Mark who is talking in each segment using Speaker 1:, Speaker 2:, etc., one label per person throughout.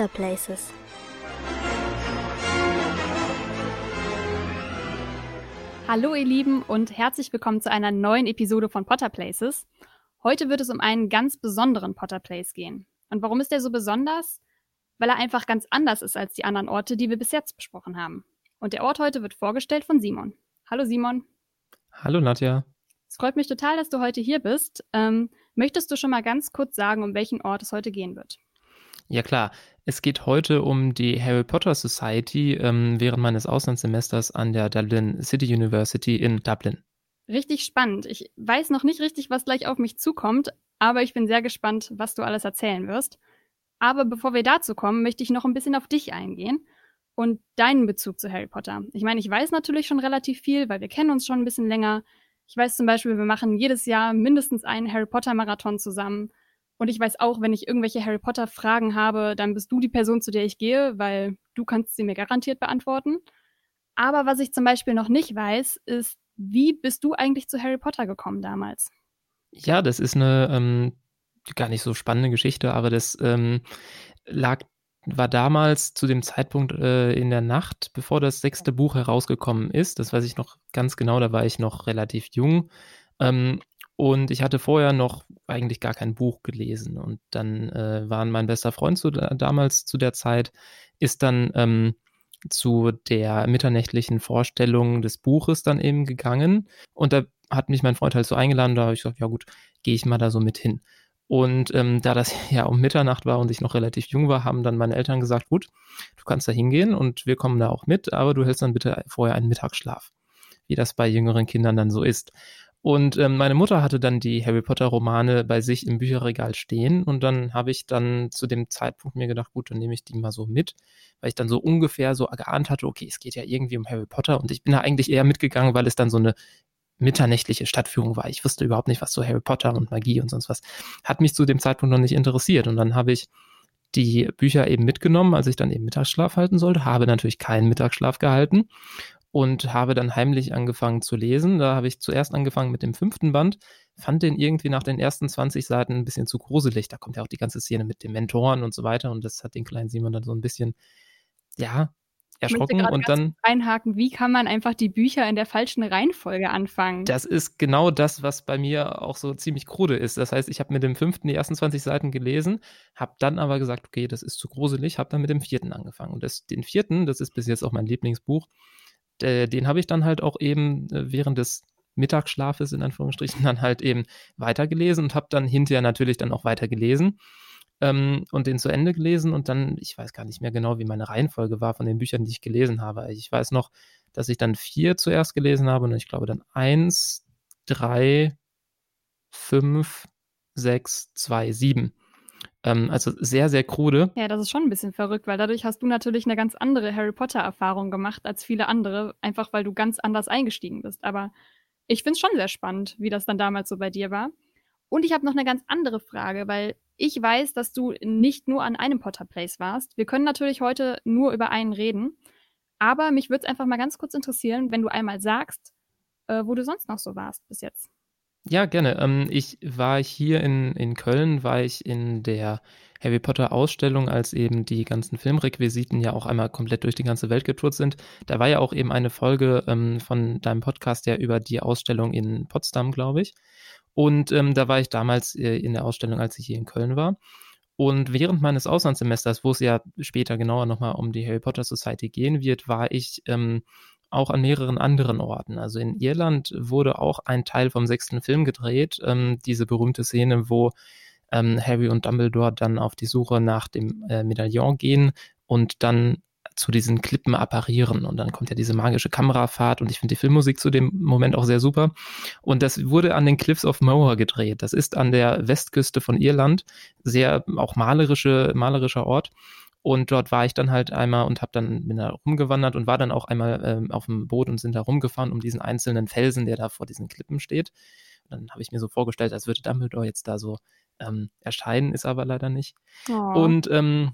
Speaker 1: Potter Places.
Speaker 2: Hallo ihr Lieben und herzlich willkommen zu einer neuen Episode von Potter Places. Heute wird es um einen ganz besonderen Potter Place gehen. Und warum ist der so besonders? Weil er einfach ganz anders ist als die anderen Orte, die wir bis jetzt besprochen haben. Und der Ort heute wird vorgestellt von Simon. Hallo Simon.
Speaker 3: Hallo Nadja.
Speaker 2: Es freut mich total, dass du heute hier bist. Ähm, möchtest du schon mal ganz kurz sagen, um welchen Ort es heute gehen wird?
Speaker 3: Ja klar, es geht heute um die Harry Potter Society ähm, während meines Auslandssemesters an der Dublin City University in Dublin.
Speaker 2: Richtig spannend. Ich weiß noch nicht richtig, was gleich auf mich zukommt, aber ich bin sehr gespannt, was du alles erzählen wirst. Aber bevor wir dazu kommen, möchte ich noch ein bisschen auf dich eingehen und deinen Bezug zu Harry Potter. Ich meine, ich weiß natürlich schon relativ viel, weil wir kennen uns schon ein bisschen länger. Ich weiß zum Beispiel, wir machen jedes Jahr mindestens einen Harry Potter Marathon zusammen. Und ich weiß auch, wenn ich irgendwelche Harry Potter Fragen habe, dann bist du die Person, zu der ich gehe, weil du kannst sie mir garantiert beantworten. Aber was ich zum Beispiel noch nicht weiß, ist, wie bist du eigentlich zu Harry Potter gekommen damals?
Speaker 3: Ja, das ist eine ähm, gar nicht so spannende Geschichte, aber das ähm, lag war damals zu dem Zeitpunkt äh, in der Nacht, bevor das sechste Buch herausgekommen ist. Das weiß ich noch ganz genau, da war ich noch relativ jung. Ähm, und ich hatte vorher noch eigentlich gar kein Buch gelesen. Und dann äh, waren mein bester Freund zu, damals zu der Zeit, ist dann ähm, zu der mitternächtlichen Vorstellung des Buches dann eben gegangen. Und da hat mich mein Freund halt so eingeladen, da habe ich gesagt, ja gut, gehe ich mal da so mit hin. Und ähm, da das ja um Mitternacht war und ich noch relativ jung war, haben dann meine Eltern gesagt, gut, du kannst da hingehen und wir kommen da auch mit, aber du hältst dann bitte vorher einen Mittagsschlaf, wie das bei jüngeren Kindern dann so ist. Und ähm, meine Mutter hatte dann die Harry Potter Romane bei sich im Bücherregal stehen und dann habe ich dann zu dem Zeitpunkt mir gedacht, gut, dann nehme ich die mal so mit, weil ich dann so ungefähr so geahnt hatte, okay, es geht ja irgendwie um Harry Potter und ich bin da eigentlich eher mitgegangen, weil es dann so eine mitternächtliche Stadtführung war. Ich wusste überhaupt nicht, was so Harry Potter und Magie und sonst was. Hat mich zu dem Zeitpunkt noch nicht interessiert. Und dann habe ich die Bücher eben mitgenommen, als ich dann eben Mittagsschlaf halten sollte, habe natürlich keinen Mittagsschlaf gehalten und habe dann heimlich angefangen zu lesen. Da habe ich zuerst angefangen mit dem fünften Band, fand den irgendwie nach den ersten 20 Seiten ein bisschen zu gruselig. Da kommt ja auch die ganze Szene mit den Mentoren und so weiter und das hat den kleinen Simon dann so ein bisschen, ja, erschrocken und dann
Speaker 2: einhaken, wie kann man einfach die Bücher in der falschen Reihenfolge anfangen?
Speaker 3: Das ist genau das, was bei mir auch so ziemlich krude ist. Das heißt, ich habe mit dem fünften die ersten 20 Seiten gelesen, habe dann aber gesagt, okay, das ist zu gruselig, habe dann mit dem vierten angefangen. Und das, den vierten, das ist bis jetzt auch mein Lieblingsbuch, der, den habe ich dann halt auch eben äh, während des Mittagsschlafes in Anführungsstrichen dann halt eben weitergelesen und habe dann hinterher natürlich dann auch weitergelesen ähm, und den zu Ende gelesen und dann, ich weiß gar nicht mehr genau, wie meine Reihenfolge war von den Büchern, die ich gelesen habe. Ich weiß noch, dass ich dann vier zuerst gelesen habe und ich glaube dann eins, drei, fünf, sechs, zwei, sieben. Ähm, also sehr, sehr krude.
Speaker 2: Ja, das ist schon ein bisschen verrückt, weil dadurch hast du natürlich eine ganz andere Harry Potter-Erfahrung gemacht als viele andere, einfach weil du ganz anders eingestiegen bist. Aber ich finde es schon sehr spannend, wie das dann damals so bei dir war. Und ich habe noch eine ganz andere Frage, weil ich weiß, dass du nicht nur an einem Potter Place warst. Wir können natürlich heute nur über einen reden. Aber mich würde es einfach mal ganz kurz interessieren, wenn du einmal sagst, äh, wo du sonst noch so warst bis jetzt.
Speaker 3: Ja, gerne. Ähm, ich war hier in, in Köln, war ich in der Harry Potter Ausstellung, als eben die ganzen Filmrequisiten ja auch einmal komplett durch die ganze Welt getourt sind. Da war ja auch eben eine Folge ähm, von deinem Podcast ja über die Ausstellung in Potsdam, glaube ich. Und ähm, da war ich damals äh, in der Ausstellung, als ich hier in Köln war. Und während meines Auslandssemesters, wo es ja später genauer nochmal um die Harry Potter Society gehen wird, war ich ähm, auch an mehreren anderen Orten. Also in Irland wurde auch ein Teil vom sechsten Film gedreht, ähm, diese berühmte Szene, wo ähm, Harry und Dumbledore dann auf die Suche nach dem äh, Medaillon gehen und dann zu diesen Klippen apparieren. Und dann kommt ja diese magische Kamerafahrt und ich finde die Filmmusik zu dem Moment auch sehr super. Und das wurde an den Cliffs of Moher gedreht. Das ist an der Westküste von Irland. Sehr auch malerische, malerischer Ort. Und dort war ich dann halt einmal und habe dann bin da rumgewandert und war dann auch einmal ähm, auf dem Boot und sind da rumgefahren um diesen einzelnen Felsen, der da vor diesen Klippen steht. Und dann habe ich mir so vorgestellt, als würde Dumbledore jetzt da so ähm, erscheinen, ist aber leider nicht. Oh. Und ähm,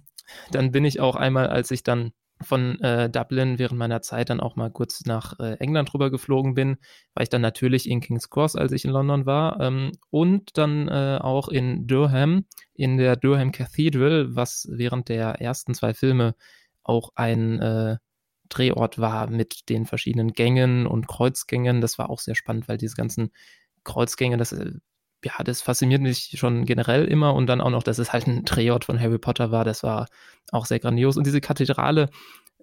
Speaker 3: dann bin ich auch einmal, als ich dann von äh, Dublin während meiner Zeit dann auch mal kurz nach äh, England rüber geflogen bin, war ich dann natürlich in King's Cross, als ich in London war, ähm, und dann äh, auch in Durham, in der Durham Cathedral, was während der ersten zwei Filme auch ein äh, Drehort war mit den verschiedenen Gängen und Kreuzgängen. Das war auch sehr spannend, weil diese ganzen Kreuzgänge, das äh, ja, das fasziniert mich schon generell immer und dann auch noch, dass es halt ein Drehort von Harry Potter war, das war auch sehr grandios. Und diese Kathedrale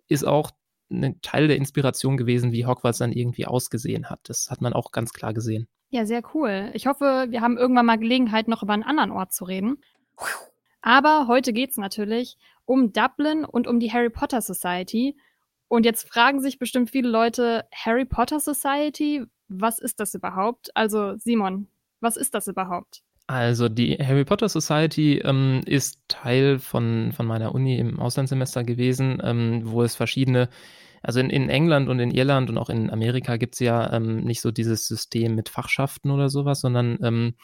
Speaker 3: ist auch ein Teil der Inspiration gewesen, wie Hogwarts dann irgendwie ausgesehen hat. Das hat man auch ganz klar gesehen.
Speaker 2: Ja, sehr cool. Ich hoffe, wir haben irgendwann mal Gelegenheit, noch über einen anderen Ort zu reden. Aber heute geht es natürlich um Dublin und um die Harry Potter Society. Und jetzt fragen sich bestimmt viele Leute, Harry Potter Society, was ist das überhaupt? Also Simon, was ist das überhaupt?
Speaker 3: Also die Harry Potter Society ähm, ist Teil von, von meiner Uni im Auslandssemester gewesen, ähm, wo es verschiedene, also in, in England und in Irland und auch in Amerika gibt es ja ähm, nicht so dieses System mit Fachschaften oder sowas, sondern ähm,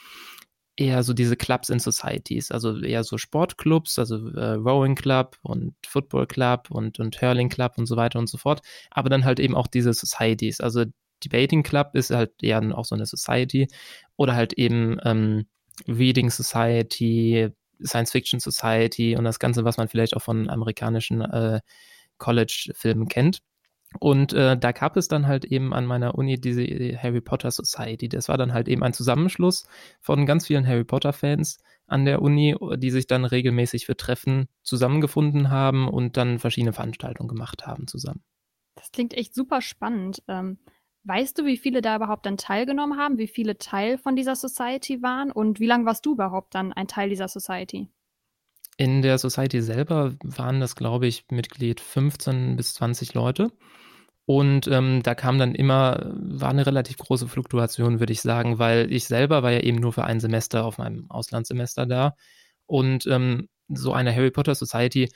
Speaker 3: eher so diese Clubs in Societies, also eher so Sportclubs, also äh, Rowing Club und Football Club und, und Hurling Club und so weiter und so fort, aber dann halt eben auch diese Societies, also Debating Club ist halt eher auch so eine Society oder halt eben ähm, Reading Society, Science Fiction Society und das Ganze, was man vielleicht auch von amerikanischen äh, College-Filmen kennt. Und äh, da gab es dann halt eben an meiner Uni diese Harry Potter Society. Das war dann halt eben ein Zusammenschluss von ganz vielen Harry Potter-Fans an der Uni, die sich dann regelmäßig für Treffen zusammengefunden haben und dann verschiedene Veranstaltungen gemacht haben zusammen.
Speaker 2: Das klingt echt super spannend. Ähm, Weißt du, wie viele da überhaupt dann teilgenommen haben, wie viele Teil von dieser Society waren und wie lange warst du überhaupt dann ein Teil dieser Society?
Speaker 3: In der Society selber waren das, glaube ich, Mitglied 15 bis 20 Leute. Und ähm, da kam dann immer, war eine relativ große Fluktuation, würde ich sagen, weil ich selber war ja eben nur für ein Semester auf meinem Auslandssemester da. Und ähm, so eine Harry Potter Society,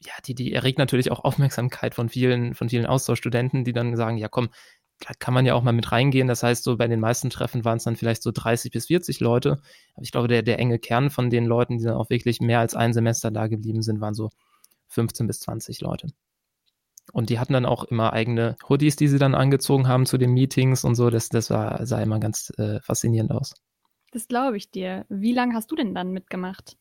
Speaker 3: ja, die, die erregt natürlich auch Aufmerksamkeit von vielen, von vielen Austauschstudenten, die dann sagen, ja komm, da kann man ja auch mal mit reingehen. Das heißt, so bei den meisten Treffen waren es dann vielleicht so 30 bis 40 Leute. Aber ich glaube, der, der enge Kern von den Leuten, die dann auch wirklich mehr als ein Semester da geblieben sind, waren so 15 bis 20 Leute. Und die hatten dann auch immer eigene Hoodies, die sie dann angezogen haben zu den Meetings und so. Das, das war, sah immer ganz äh, faszinierend aus.
Speaker 2: Das glaube ich dir. Wie lange hast du denn dann mitgemacht?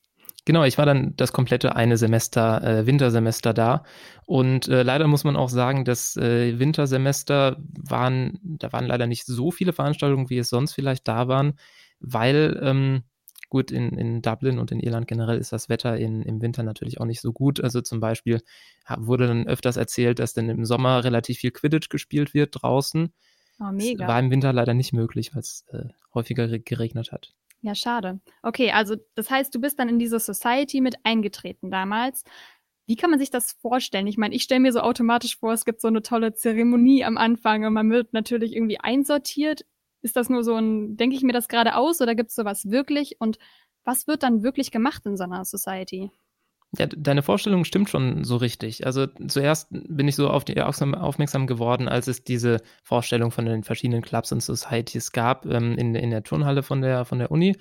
Speaker 3: Genau, ich war dann das komplette eine Semester, äh, Wintersemester da. Und äh, leider muss man auch sagen, das äh, Wintersemester waren, da waren leider nicht so viele Veranstaltungen, wie es sonst vielleicht da waren, weil ähm, gut, in, in Dublin und in Irland generell ist das Wetter in, im Winter natürlich auch nicht so gut. Also zum Beispiel wurde dann öfters erzählt, dass dann im Sommer relativ viel Quidditch gespielt wird draußen.
Speaker 2: Oh, mega.
Speaker 3: Das war im Winter leider nicht möglich, weil es äh, häufiger geregnet hat.
Speaker 2: Ja, schade. Okay, also das heißt, du bist dann in diese Society mit eingetreten damals. Wie kann man sich das vorstellen? Ich meine, ich stelle mir so automatisch vor, es gibt so eine tolle Zeremonie am Anfang und man wird natürlich irgendwie einsortiert. Ist das nur so ein, denke ich mir das gerade aus oder gibt es sowas wirklich? Und was wird dann wirklich gemacht in so einer Society?
Speaker 3: Ja, deine Vorstellung stimmt schon so richtig. Also zuerst bin ich so auf die aufmerksam geworden, als es diese Vorstellung von den verschiedenen Clubs und Societies gab ähm, in, in der Turnhalle von der, von der Uni.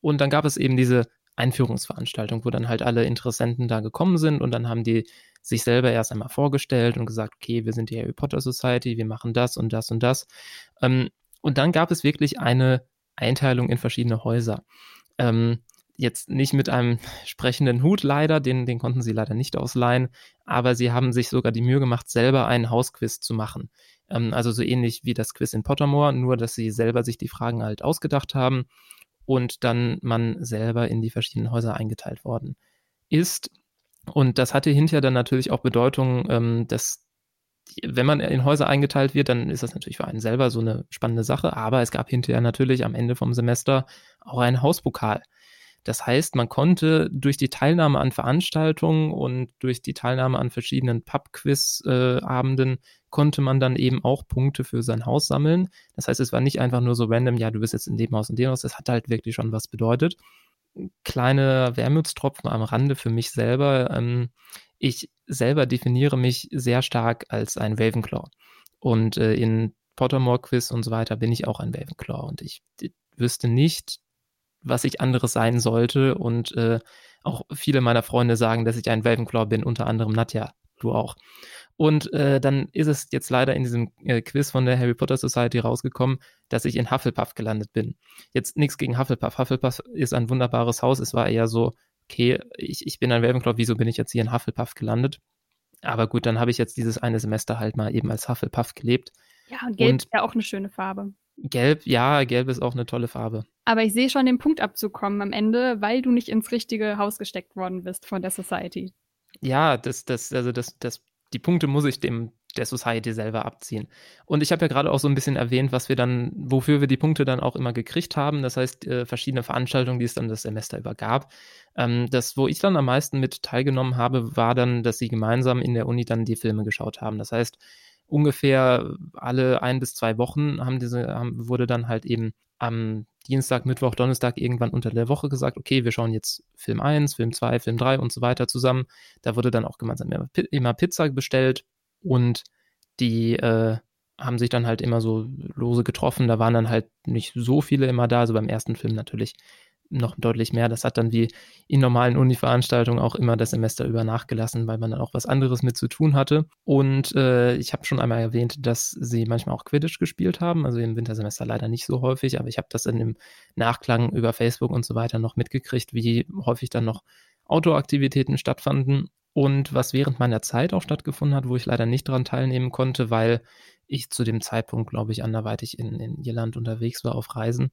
Speaker 3: Und dann gab es eben diese Einführungsveranstaltung, wo dann halt alle Interessenten da gekommen sind und dann haben die sich selber erst einmal vorgestellt und gesagt, okay, wir sind die Harry Potter Society, wir machen das und das und das. Ähm, und dann gab es wirklich eine Einteilung in verschiedene Häuser. Ähm, jetzt nicht mit einem sprechenden Hut leider, den, den konnten sie leider nicht ausleihen, aber sie haben sich sogar die Mühe gemacht, selber einen Hausquiz zu machen. Ähm, also so ähnlich wie das Quiz in Pottermore, nur dass sie selber sich die Fragen halt ausgedacht haben und dann man selber in die verschiedenen Häuser eingeteilt worden ist. Und das hatte hinterher dann natürlich auch Bedeutung, ähm, dass wenn man in Häuser eingeteilt wird, dann ist das natürlich für einen selber so eine spannende Sache. Aber es gab hinterher natürlich am Ende vom Semester auch einen Hauspokal. Das heißt, man konnte durch die Teilnahme an Veranstaltungen und durch die Teilnahme an verschiedenen Pub-Quiz-Abenden konnte man dann eben auch Punkte für sein Haus sammeln. Das heißt, es war nicht einfach nur so random, ja, du bist jetzt in dem Haus und dem Haus. Das hat halt wirklich schon was bedeutet. Kleine Wermutstropfen am Rande für mich selber. Ähm, ich selber definiere mich sehr stark als ein Ravenclaw. Und äh, in Pottermore Quiz und so weiter bin ich auch ein Ravenclaw. Und ich wüsste nicht, was ich anderes sein sollte. Und äh, auch viele meiner Freunde sagen, dass ich ein Ravenclaw bin, unter anderem Nadja, du auch. Und äh, dann ist es jetzt leider in diesem äh, Quiz von der Harry Potter Society rausgekommen, dass ich in Hufflepuff gelandet bin. Jetzt nichts gegen Hufflepuff. Hufflepuff ist ein wunderbares Haus. Es war eher so, okay, ich, ich bin ein Ravenclaw, wieso bin ich jetzt hier in Hufflepuff gelandet? Aber gut, dann habe ich jetzt dieses eine Semester halt mal eben als Hufflepuff gelebt.
Speaker 2: Ja, und Gelb und ist ja auch eine schöne Farbe.
Speaker 3: Gelb, ja, Gelb ist auch eine tolle Farbe.
Speaker 2: Aber ich sehe schon den Punktabzug kommen am Ende, weil du nicht ins richtige Haus gesteckt worden bist von der Society.
Speaker 3: Ja, das, das, also das, das die Punkte muss ich dem der Society selber abziehen. Und ich habe ja gerade auch so ein bisschen erwähnt, was wir dann, wofür wir die Punkte dann auch immer gekriegt haben. Das heißt, äh, verschiedene Veranstaltungen, die es dann das Semester über gab. Ähm, das, wo ich dann am meisten mit teilgenommen habe, war dann, dass sie gemeinsam in der Uni dann die Filme geschaut haben. Das heißt, ungefähr alle ein bis zwei Wochen haben diese, haben, wurde dann halt eben am Dienstag, Mittwoch, Donnerstag irgendwann unter der Woche gesagt, okay, wir schauen jetzt Film 1, Film 2, Film 3 und so weiter zusammen. Da wurde dann auch gemeinsam immer Pizza bestellt und die äh, haben sich dann halt immer so lose getroffen. Da waren dann halt nicht so viele immer da. Also beim ersten Film natürlich noch deutlich mehr. Das hat dann wie in normalen Uni-Veranstaltungen auch immer das Semester über nachgelassen, weil man dann auch was anderes mit zu tun hatte. Und äh, ich habe schon einmal erwähnt, dass sie manchmal auch Quidditch gespielt haben, also im Wintersemester leider nicht so häufig, aber ich habe das dann im Nachklang über Facebook und so weiter noch mitgekriegt, wie häufig dann noch Outdoor-Aktivitäten stattfanden. Und was während meiner Zeit auch stattgefunden hat, wo ich leider nicht daran teilnehmen konnte, weil ich zu dem Zeitpunkt, glaube ich, anderweitig in, in Irland unterwegs war auf Reisen,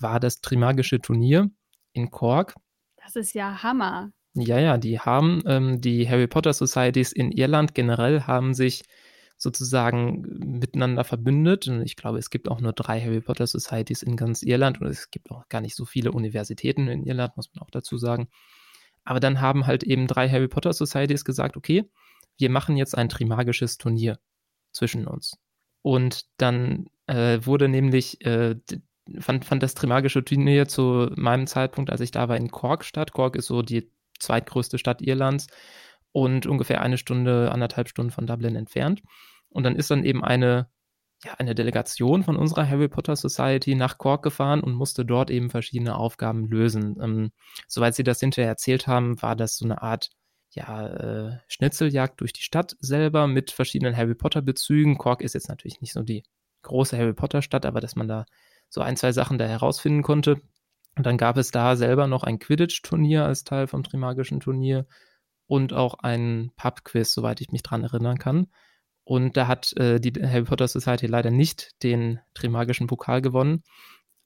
Speaker 3: war das Trimagische Turnier in Cork.
Speaker 2: Das ist ja Hammer.
Speaker 3: Ja, ja, die haben, ähm, die Harry Potter Societies in Irland generell haben sich sozusagen miteinander verbündet. Und ich glaube, es gibt auch nur drei Harry Potter Societies in ganz Irland und es gibt auch gar nicht so viele Universitäten in Irland, muss man auch dazu sagen. Aber dann haben halt eben drei Harry Potter Societies gesagt, okay, wir machen jetzt ein Trimagisches Turnier zwischen uns. Und dann äh, wurde nämlich äh, fand, fand das Trimagische Turnier zu meinem Zeitpunkt, als ich da war, in Cork statt. Cork ist so die zweitgrößte Stadt Irlands und ungefähr eine Stunde, anderthalb Stunden von Dublin entfernt. Und dann ist dann eben eine, ja, eine Delegation von unserer Harry Potter Society nach Cork gefahren und musste dort eben verschiedene Aufgaben lösen. Ähm, soweit sie das hinterher erzählt haben, war das so eine Art ja, äh, Schnitzeljagd durch die Stadt selber mit verschiedenen Harry Potter Bezügen. Cork ist jetzt natürlich nicht so die große Harry Potter Stadt, aber dass man da so ein, zwei Sachen da herausfinden konnte. Und dann gab es da selber noch ein Quidditch-Turnier als Teil vom Trimagischen Turnier und auch ein Pub-Quiz, soweit ich mich dran erinnern kann. Und da hat äh, die Harry Potter Society leider nicht den Trimagischen Pokal gewonnen.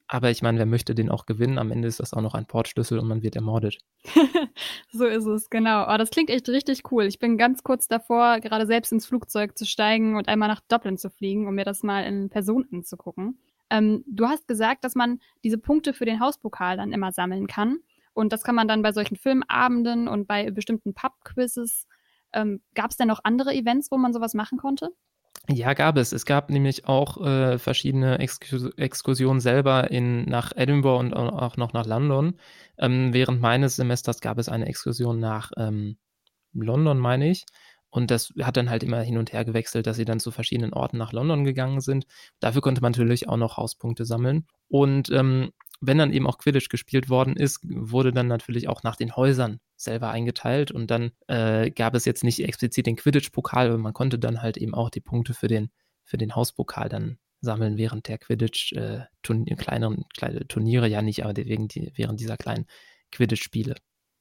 Speaker 3: Aber ich meine, wer möchte den auch gewinnen? Am Ende ist das auch noch ein Portschlüssel und man wird ermordet.
Speaker 2: so ist es, genau. Oh, das klingt echt richtig cool. Ich bin ganz kurz davor, gerade selbst ins Flugzeug zu steigen und einmal nach Dublin zu fliegen, um mir das mal in Person anzugucken. Ähm, du hast gesagt, dass man diese Punkte für den Hauspokal dann immer sammeln kann. Und das kann man dann bei solchen Filmabenden und bei bestimmten Pub-Quizzes. Ähm, gab es denn noch andere Events, wo man sowas machen konnte?
Speaker 3: Ja, gab es. Es gab nämlich auch äh, verschiedene Exkurs Exkursionen selber in, nach Edinburgh und auch noch nach London. Ähm, während meines Semesters gab es eine Exkursion nach ähm, London, meine ich. Und das hat dann halt immer hin und her gewechselt, dass sie dann zu verschiedenen Orten nach London gegangen sind. Dafür konnte man natürlich auch noch Hauspunkte sammeln. Und ähm, wenn dann eben auch Quidditch gespielt worden ist, wurde dann natürlich auch nach den Häusern selber eingeteilt. Und dann äh, gab es jetzt nicht explizit den Quidditch-Pokal, aber man konnte dann halt eben auch die Punkte für den, für den Hauspokal dann sammeln während der Quidditch-Turniere, äh, kleine Turniere ja nicht, aber wegen die, während dieser kleinen Quidditch-Spiele.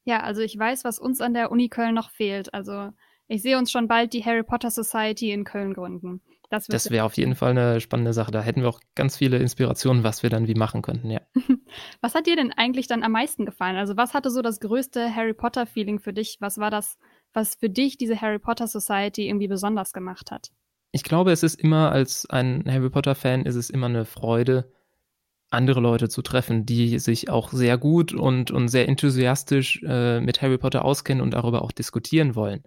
Speaker 2: Ja, also ich weiß, was uns an der Uni Köln noch fehlt. Also ich sehe uns schon bald die Harry Potter Society in Köln gründen.
Speaker 3: Das, das wäre auf jeden Fall eine spannende Sache. Da hätten wir auch ganz viele Inspirationen, was wir dann wie machen könnten, ja.
Speaker 2: was hat dir denn eigentlich dann am meisten gefallen? Also was hatte so das größte Harry Potter Feeling für dich? Was war das, was für dich diese Harry Potter Society irgendwie besonders gemacht hat?
Speaker 3: Ich glaube, es ist immer als ein Harry Potter Fan ist es immer eine Freude, andere Leute zu treffen, die sich auch sehr gut und, und sehr enthusiastisch äh, mit Harry Potter auskennen und darüber auch diskutieren wollen.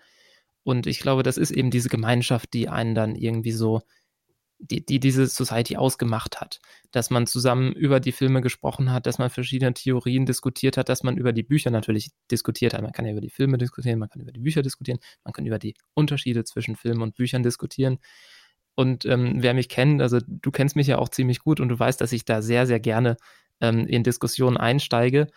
Speaker 3: Und ich glaube, das ist eben diese Gemeinschaft, die einen dann irgendwie so, die, die diese Society ausgemacht hat. Dass man zusammen über die Filme gesprochen hat, dass man verschiedene Theorien diskutiert hat, dass man über die Bücher natürlich diskutiert hat. Man kann ja über die Filme diskutieren, man kann über die Bücher diskutieren, man kann über die Unterschiede zwischen Filmen und Büchern diskutieren. Und ähm, wer mich kennt, also du kennst mich ja auch ziemlich gut und du weißt, dass ich da sehr, sehr gerne ähm, in Diskussionen einsteige.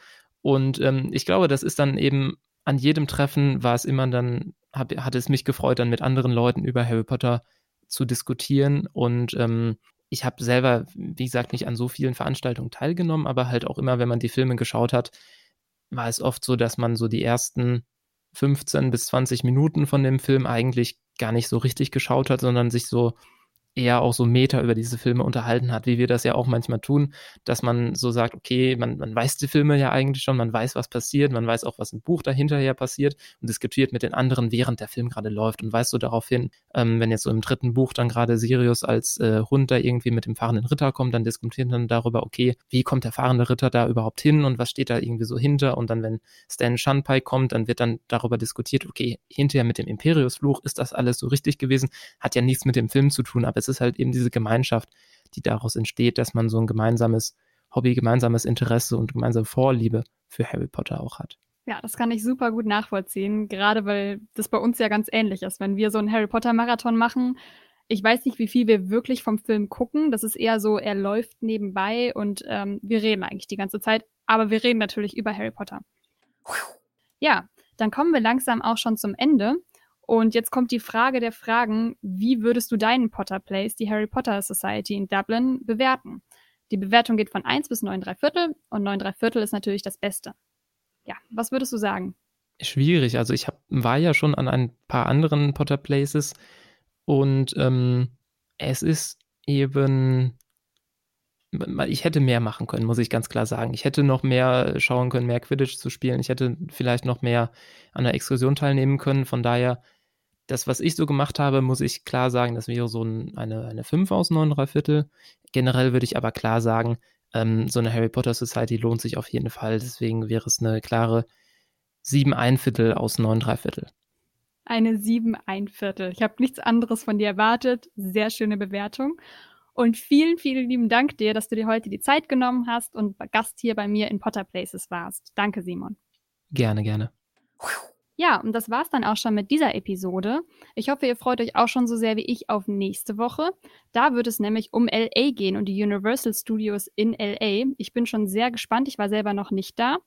Speaker 3: Und ähm, ich glaube, das ist dann eben an jedem Treffen war es immer dann hab, hat es mich gefreut, dann mit anderen Leuten über Harry Potter zu diskutieren. Und ähm, ich habe selber, wie gesagt, nicht an so vielen Veranstaltungen teilgenommen, aber halt auch immer, wenn man die Filme geschaut hat, war es oft so, dass man so die ersten 15 bis 20 Minuten von dem Film eigentlich gar nicht so richtig geschaut hat, sondern sich so eher auch so Meta über diese Filme unterhalten hat, wie wir das ja auch manchmal tun, dass man so sagt, okay, man, man weiß die Filme ja eigentlich schon, man weiß, was passiert, man weiß auch, was im Buch dahinterher passiert und diskutiert mit den anderen, während der Film gerade läuft. Und weißt so darauf hin, ähm, wenn jetzt so im dritten Buch dann gerade Sirius als äh, Hund da irgendwie mit dem fahrenden Ritter kommt, dann diskutieren dann darüber, okay, wie kommt der fahrende Ritter da überhaupt hin und was steht da irgendwie so hinter? Und dann, wenn Stan Shunpike kommt, dann wird dann darüber diskutiert, okay, hinterher mit dem Imperiusfluch ist das alles so richtig gewesen, hat ja nichts mit dem Film zu tun, aber es ist halt eben diese Gemeinschaft, die daraus entsteht, dass man so ein gemeinsames Hobby, gemeinsames Interesse und gemeinsame Vorliebe für Harry Potter auch hat.
Speaker 2: Ja, das kann ich super gut nachvollziehen, gerade weil das bei uns ja ganz ähnlich ist. Wenn wir so einen Harry Potter Marathon machen, ich weiß nicht, wie viel wir wirklich vom Film gucken. Das ist eher so, er läuft nebenbei und ähm, wir reden eigentlich die ganze Zeit, aber wir reden natürlich über Harry Potter. Ja, dann kommen wir langsam auch schon zum Ende. Und jetzt kommt die Frage der Fragen, wie würdest du deinen Potter Place, die Harry Potter Society in Dublin, bewerten? Die Bewertung geht von 1 bis 9 3 Viertel und 9 3 Viertel ist natürlich das Beste. Ja, was würdest du sagen?
Speaker 3: Schwierig. Also ich hab, war ja schon an ein paar anderen Potter Places und ähm, es ist eben ich hätte mehr machen können, muss ich ganz klar sagen. Ich hätte noch mehr schauen können, mehr Quidditch zu spielen. Ich hätte vielleicht noch mehr an der Exkursion teilnehmen können. Von daher das, was ich so gemacht habe, muss ich klar sagen, das wäre so ein, eine, eine 5 aus 9 3 Viertel. Generell würde ich aber klar sagen, ähm, so eine Harry Potter Society lohnt sich auf jeden Fall. Deswegen wäre es eine klare 7 ein Viertel aus 9 3 Viertel.
Speaker 2: Eine 7 ein Viertel. Ich habe nichts anderes von dir erwartet. Sehr schöne Bewertung. Und vielen, vielen lieben Dank dir, dass du dir heute die Zeit genommen hast und Gast hier bei mir in Potter Places warst. Danke, Simon.
Speaker 3: Gerne, gerne.
Speaker 2: Ja, und das war's dann auch schon mit dieser Episode. Ich hoffe, ihr freut euch auch schon so sehr wie ich auf nächste Woche. Da wird es nämlich um LA gehen und die Universal Studios in LA. Ich bin schon sehr gespannt. Ich war selber noch nicht da.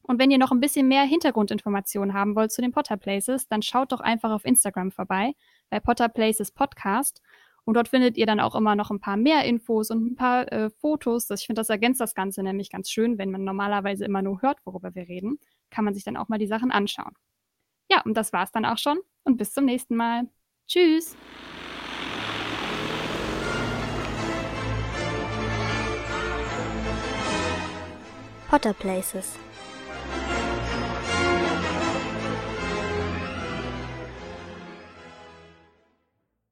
Speaker 2: Und wenn ihr noch ein bisschen mehr Hintergrundinformationen haben wollt zu den Potter Places, dann schaut doch einfach auf Instagram vorbei bei Potter Places Podcast. Und dort findet ihr dann auch immer noch ein paar mehr Infos und ein paar äh, Fotos. Ich finde, das ergänzt das Ganze nämlich ganz schön, wenn man normalerweise immer nur hört, worüber wir reden, kann man sich dann auch mal die Sachen anschauen. Ja, und das war's dann auch schon und bis zum nächsten Mal. Tschüss!
Speaker 1: Potter Places